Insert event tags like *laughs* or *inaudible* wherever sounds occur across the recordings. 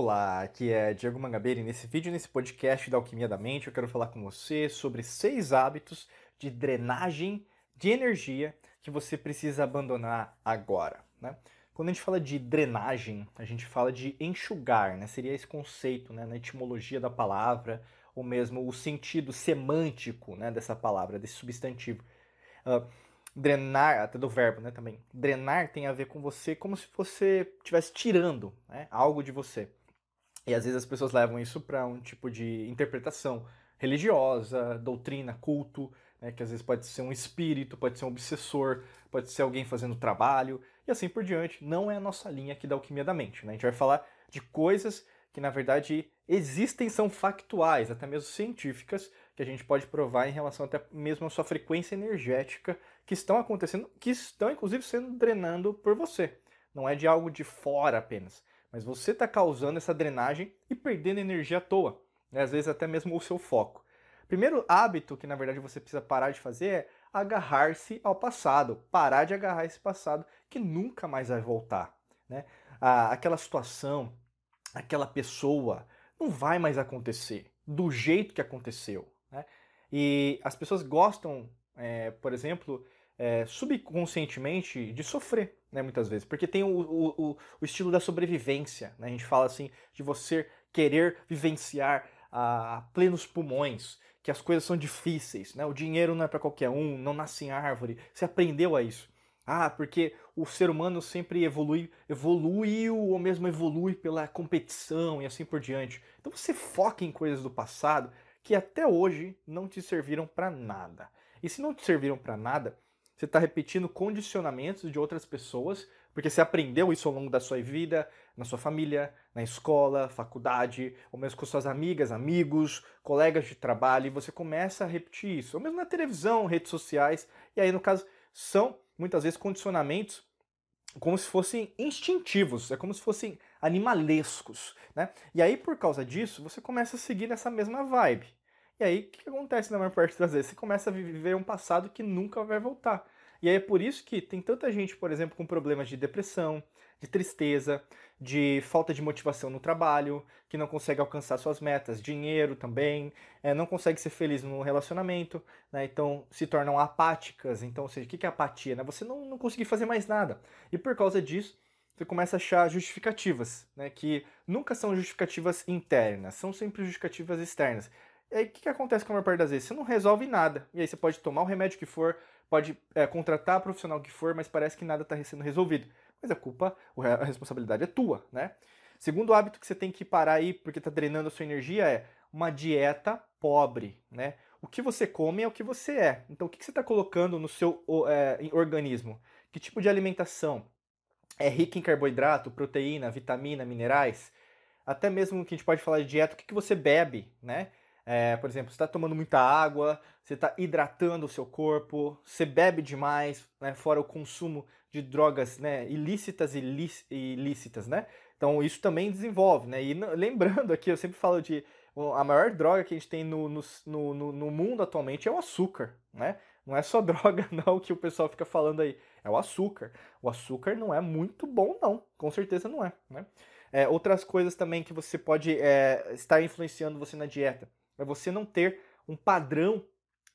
Olá, aqui é Diego Mangabeira e nesse vídeo, nesse podcast da Alquimia da Mente, eu quero falar com você sobre seis hábitos de drenagem de energia que você precisa abandonar agora. Né? Quando a gente fala de drenagem, a gente fala de enxugar, né? seria esse conceito né? na etimologia da palavra, ou mesmo o sentido semântico né? dessa palavra, desse substantivo. Uh, drenar, até do verbo, né, também. Drenar tem a ver com você como se você estivesse tirando né, algo de você. E às vezes as pessoas levam isso para um tipo de interpretação religiosa, doutrina, culto, né, que às vezes pode ser um espírito, pode ser um obsessor, pode ser alguém fazendo trabalho, e assim por diante. Não é a nossa linha aqui da alquimia da mente. Né? A gente vai falar de coisas que na verdade existem, são factuais, até mesmo científicas, que a gente pode provar em relação até mesmo à sua frequência energética, que estão acontecendo, que estão inclusive sendo drenando por você. Não é de algo de fora apenas, mas você está causando essa drenagem e perdendo energia à toa, né? às vezes até mesmo o seu foco. Primeiro hábito que na verdade você precisa parar de fazer é agarrar-se ao passado, parar de agarrar esse passado que nunca mais vai voltar. Né? Aquela situação, aquela pessoa não vai mais acontecer do jeito que aconteceu. Né? E as pessoas gostam, é, por exemplo, é, subconscientemente de sofrer, né, muitas vezes, porque tem o, o, o, estilo da sobrevivência. Né? A gente fala assim de você querer vivenciar a, plenos pulmões, que as coisas são difíceis, né? o dinheiro não é para qualquer um, não nasce em árvore. Você aprendeu a isso. Ah, porque o ser humano sempre evolui, evoluiu ou mesmo evolui pela competição e assim por diante. Então você foca em coisas do passado que até hoje não te serviram para nada. E se não te serviram para nada, você está repetindo condicionamentos de outras pessoas, porque você aprendeu isso ao longo da sua vida, na sua família, na escola, faculdade, ou mesmo com suas amigas, amigos, colegas de trabalho, e você começa a repetir isso, ou mesmo na televisão, redes sociais, e aí, no caso, são muitas vezes condicionamentos como se fossem instintivos, é como se fossem animalescos, né? E aí, por causa disso, você começa a seguir nessa mesma vibe. E aí, o que acontece na maior parte das vezes? Você começa a viver um passado que nunca vai voltar. E aí é por isso que tem tanta gente, por exemplo, com problemas de depressão, de tristeza, de falta de motivação no trabalho, que não consegue alcançar suas metas, dinheiro também, é, não consegue ser feliz no relacionamento, né? então se tornam apáticas. Então, ou seja, o que é apatia? Né? Você não, não conseguir fazer mais nada. E por causa disso, você começa a achar justificativas, né? que nunca são justificativas internas, são sempre justificativas externas. E aí, o que, que acontece com a maior parte das vezes? Você não resolve nada. E aí você pode tomar o remédio que for, pode é, contratar a profissional que for, mas parece que nada está sendo resolvido. Mas a culpa, a responsabilidade é tua, né? Segundo hábito que você tem que parar aí, porque está drenando a sua energia, é uma dieta pobre, né? O que você come é o que você é. Então, o que você está colocando no seu é, organismo? Que tipo de alimentação? É rica em carboidrato, proteína, vitamina, minerais? Até mesmo que a gente pode falar de dieta, o que você bebe, né? É, por exemplo, você está tomando muita água, você está hidratando o seu corpo, você bebe demais, né, fora o consumo de drogas né, ilícitas e ilícitas, né? Então isso também desenvolve, né? E lembrando aqui, eu sempre falo de a maior droga que a gente tem no, no, no, no mundo atualmente é o açúcar, né? Não é só *laughs* droga não que o pessoal fica falando aí, é o açúcar. O açúcar não é muito bom não, com certeza não é, né? É, outras coisas também que você pode é, estar influenciando você na dieta é você não ter um padrão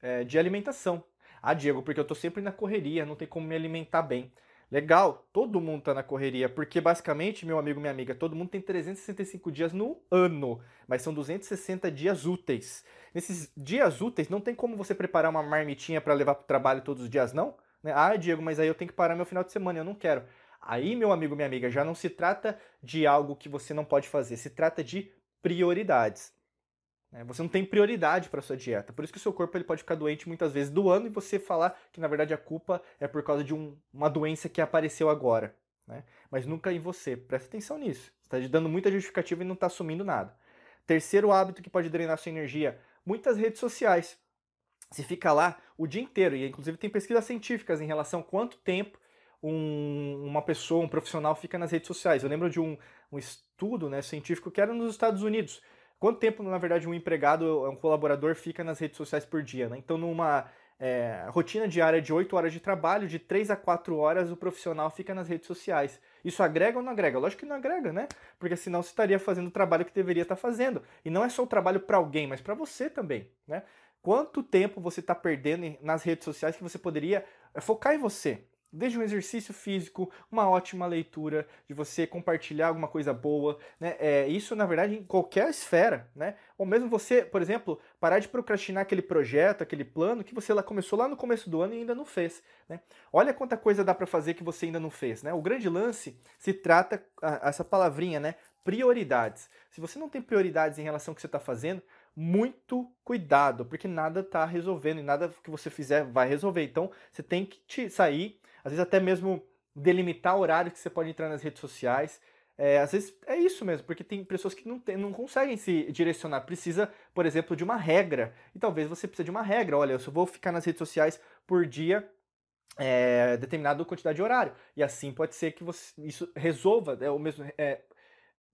é, de alimentação. Ah, Diego, porque eu estou sempre na correria, não tem como me alimentar bem. Legal, todo mundo está na correria, porque basicamente, meu amigo, minha amiga, todo mundo tem 365 dias no ano, mas são 260 dias úteis. Nesses dias úteis, não tem como você preparar uma marmitinha para levar para o trabalho todos os dias, não? Né? Ah, Diego, mas aí eu tenho que parar meu final de semana, eu não quero. Aí, meu amigo, minha amiga, já não se trata de algo que você não pode fazer, se trata de prioridades. Né? Você não tem prioridade para sua dieta. Por isso que o seu corpo ele pode ficar doente muitas vezes do ano e você falar que na verdade a culpa é por causa de um, uma doença que apareceu agora. Né? Mas nunca em você. Presta atenção nisso. Você está dando muita justificativa e não está assumindo nada. Terceiro hábito que pode drenar sua energia: muitas redes sociais. Você fica lá o dia inteiro, e inclusive tem pesquisas científicas em relação a quanto tempo um, uma pessoa, um profissional fica nas redes sociais. Eu lembro de um, um estudo né, científico que era nos Estados Unidos Quanto tempo, na verdade, um empregado, um colaborador fica nas redes sociais por dia, né? Então, numa é, rotina diária de 8 horas de trabalho, de 3 a 4 horas o profissional fica nas redes sociais. Isso agrega ou não agrega? Lógico que não agrega, né? Porque senão você estaria fazendo o trabalho que deveria estar fazendo. E não é só o trabalho para alguém, mas para você também, né? Quanto tempo você está perdendo nas redes sociais que você poderia é, focar em você? Desde um exercício físico, uma ótima leitura, de você compartilhar alguma coisa boa, né? É, isso, na verdade, em qualquer esfera, né? Ou mesmo você, por exemplo, parar de procrastinar aquele projeto, aquele plano que você lá começou lá no começo do ano e ainda não fez, né? Olha quanta coisa dá para fazer que você ainda não fez, né? O grande lance se trata, essa palavrinha, né? Prioridades. Se você não tem prioridades em relação ao que você está fazendo, muito cuidado, porque nada está resolvendo e nada que você fizer vai resolver. Então, você tem que te sair às vezes até mesmo delimitar o horário que você pode entrar nas redes sociais. É, às vezes é isso mesmo, porque tem pessoas que não, tem, não conseguem se direcionar. Precisa, por exemplo, de uma regra. E talvez você precise de uma regra. Olha, eu só vou ficar nas redes sociais por dia é, determinada quantidade de horário. E assim pode ser que você, isso resolva, é, mesmo é,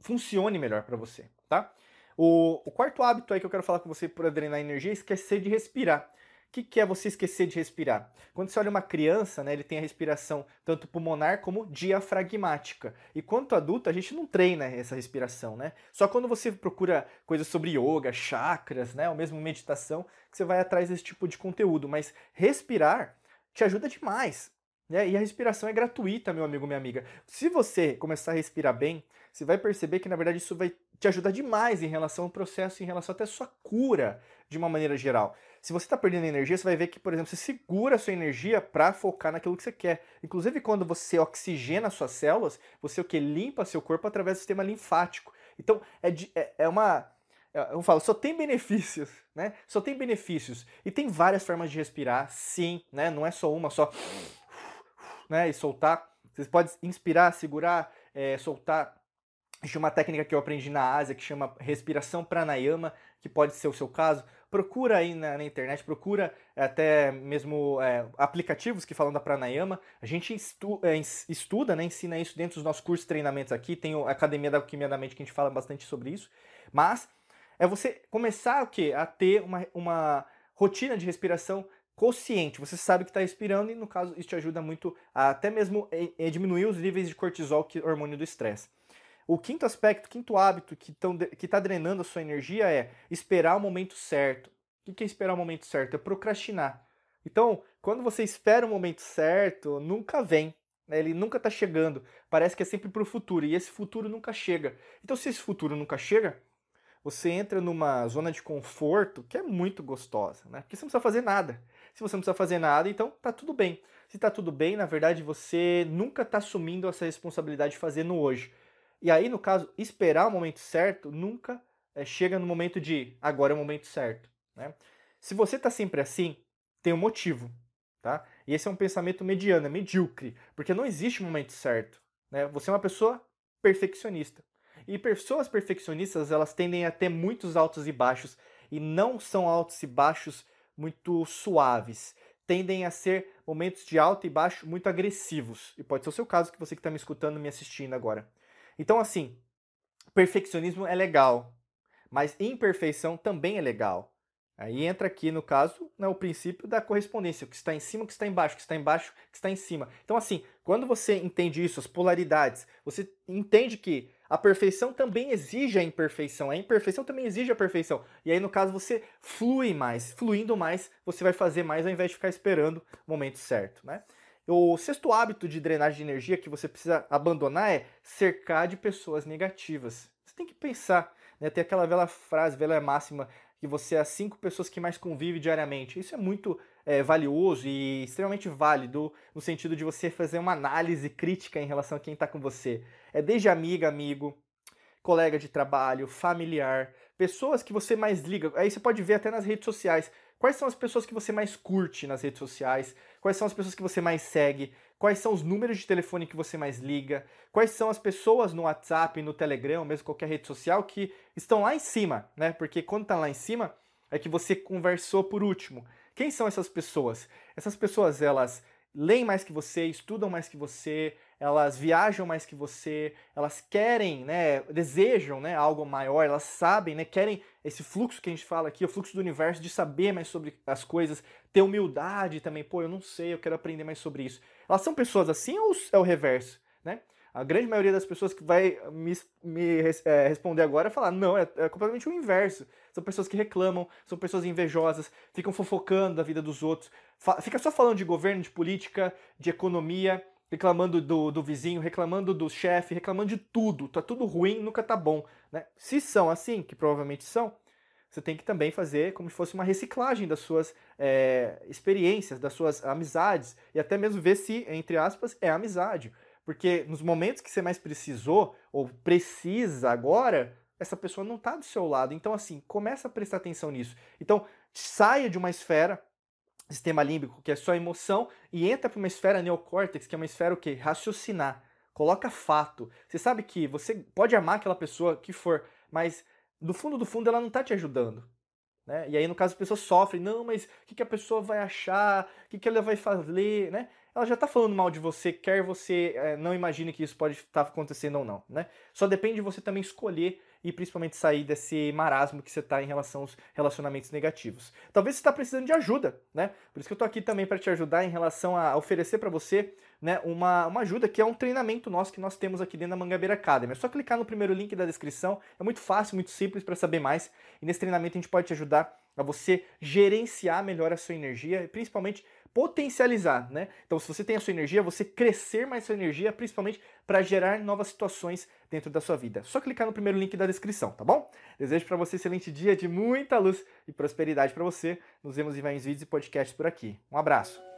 funcione melhor para você, tá? O, o, quarto hábito aí que eu quero falar com você para drenar energia é esquecer de respirar que, que é você esquecer de respirar? Quando você olha uma criança, né, ele tem a respiração tanto pulmonar como diafragmática. E quanto adulto, a gente não treina essa respiração, né? Só quando você procura coisas sobre yoga, chakras, né, ou mesmo meditação, que você vai atrás desse tipo de conteúdo. Mas respirar te ajuda demais. Né? E a respiração é gratuita, meu amigo, minha amiga. Se você começar a respirar bem, você vai perceber que, na verdade, isso vai te ajudar demais em relação ao processo, em relação até à sua cura, de uma maneira geral. Se você está perdendo energia, você vai ver que, por exemplo, você segura a sua energia para focar naquilo que você quer. Inclusive, quando você oxigena suas células, você o que limpa seu corpo através do sistema linfático. Então, é, de, é, é uma eu falo, só tem benefícios, né? Só tem benefícios. E tem várias formas de respirar, sim, né? Não é só uma, só né? E soltar. Você pode inspirar, segurar, é, soltar. Existe uma técnica que eu aprendi na Ásia que chama respiração pranayama, que pode ser o seu caso procura aí na, na internet, procura até mesmo é, aplicativos que falam da pranayama. A gente estu, é, estuda, né, ensina isso dentro dos nossos cursos treinamentos aqui. Tem a Academia da Alquimia da Mente que a gente fala bastante sobre isso. Mas é você começar o quê? a ter uma, uma rotina de respiração consciente. Você sabe que está respirando e, no caso, isso te ajuda muito a até mesmo a, a diminuir os níveis de cortisol, que é o hormônio do estresse. O quinto aspecto, quinto hábito que está drenando a sua energia é esperar o momento certo. O que é esperar o momento certo? É procrastinar. Então, quando você espera o momento certo, nunca vem. Né? Ele nunca está chegando. Parece que é sempre para o futuro. E esse futuro nunca chega. Então, se esse futuro nunca chega, você entra numa zona de conforto que é muito gostosa, né? Porque você não precisa fazer nada. Se você não precisa fazer nada, então tá tudo bem. Se tá tudo bem, na verdade, você nunca está assumindo essa responsabilidade de fazer no hoje. E aí, no caso, esperar o momento certo nunca é, chega no momento de agora é o momento certo. Né? Se você está sempre assim, tem um motivo. Tá? E esse é um pensamento mediano, é medíocre, porque não existe momento certo. Né? Você é uma pessoa perfeccionista. E pessoas perfeccionistas, elas tendem a ter muitos altos e baixos, e não são altos e baixos muito suaves. Tendem a ser momentos de alto e baixo muito agressivos. E pode ser o seu caso, que você que está me escutando, me assistindo agora. Então, assim, perfeccionismo é legal, mas imperfeição também é legal. Aí entra aqui, no caso, né, o princípio da correspondência, o que está em cima, o que está embaixo, o que está embaixo, o que está em cima. Então, assim, quando você entende isso, as polaridades, você entende que a perfeição também exige a imperfeição, a imperfeição também exige a perfeição. E aí, no caso, você flui mais. Fluindo mais, você vai fazer mais ao invés de ficar esperando o momento certo, né? O sexto hábito de drenagem de energia que você precisa abandonar é cercar de pessoas negativas. Você tem que pensar, né? Tem aquela velha frase, velha máxima, que você é as cinco pessoas que mais convive diariamente. Isso é muito é, valioso e extremamente válido no sentido de você fazer uma análise crítica em relação a quem está com você. É desde amiga, amigo, colega de trabalho, familiar, pessoas que você mais liga. Aí você pode ver até nas redes sociais. Quais são as pessoas que você mais curte nas redes sociais? Quais são as pessoas que você mais segue? Quais são os números de telefone que você mais liga? Quais são as pessoas no WhatsApp, no Telegram, mesmo qualquer rede social que estão lá em cima, né? Porque quando tá lá em cima é que você conversou por último. Quem são essas pessoas? Essas pessoas, elas leem mais que você, estudam mais que você, elas viajam mais que você, elas querem, né, desejam, né, algo maior, elas sabem, né, querem esse fluxo que a gente fala aqui, o fluxo do universo de saber mais sobre as coisas, ter humildade também, pô, eu não sei, eu quero aprender mais sobre isso. Elas são pessoas assim ou é o reverso, né? A grande maioria das pessoas que vai me, me é, responder agora é falar, não, é, é, completamente o inverso. São pessoas que reclamam, são pessoas invejosas, ficam fofocando da vida dos outros, fica só falando de governo, de política, de economia, reclamando do, do vizinho, reclamando do chefe, reclamando de tudo. Tá tudo ruim, nunca tá bom. Né? Se são assim, que provavelmente são, você tem que também fazer como se fosse uma reciclagem das suas é, experiências, das suas amizades, e até mesmo ver se, entre aspas, é amizade. Porque nos momentos que você mais precisou, ou precisa agora, essa pessoa não está do seu lado. Então, assim, começa a prestar atenção nisso. Então, saia de uma esfera sistema límbico, que é só emoção, e entra para uma esfera neocórtex, que é uma esfera o quê? Raciocinar. Coloca fato. Você sabe que você pode amar aquela pessoa que for, mas do fundo do fundo ela não está te ajudando. Né? E aí, no caso, a pessoa sofre, não, mas o que, que a pessoa vai achar? O que, que ela vai fazer? Né? Ela já está falando mal de você, quer você é, não imagine que isso pode estar tá acontecendo ou não. Né? Só depende de você também escolher e principalmente sair desse marasmo que você está em relação aos relacionamentos negativos. Talvez você está precisando de ajuda, né? Por isso que eu estou aqui também para te ajudar em relação a oferecer para você né, uma, uma ajuda, que é um treinamento nosso que nós temos aqui dentro da Mangabeira Academy. É só clicar no primeiro link da descrição, é muito fácil, muito simples para saber mais. E nesse treinamento a gente pode te ajudar a você gerenciar melhor a sua energia e principalmente potencializar, né? Então, se você tem a sua energia, você crescer mais sua energia, principalmente para gerar novas situações dentro da sua vida. Só clicar no primeiro link da descrição, tá bom? Desejo para você um excelente dia de muita luz e prosperidade para você. Nos vemos em mais vídeos e podcasts por aqui. Um abraço.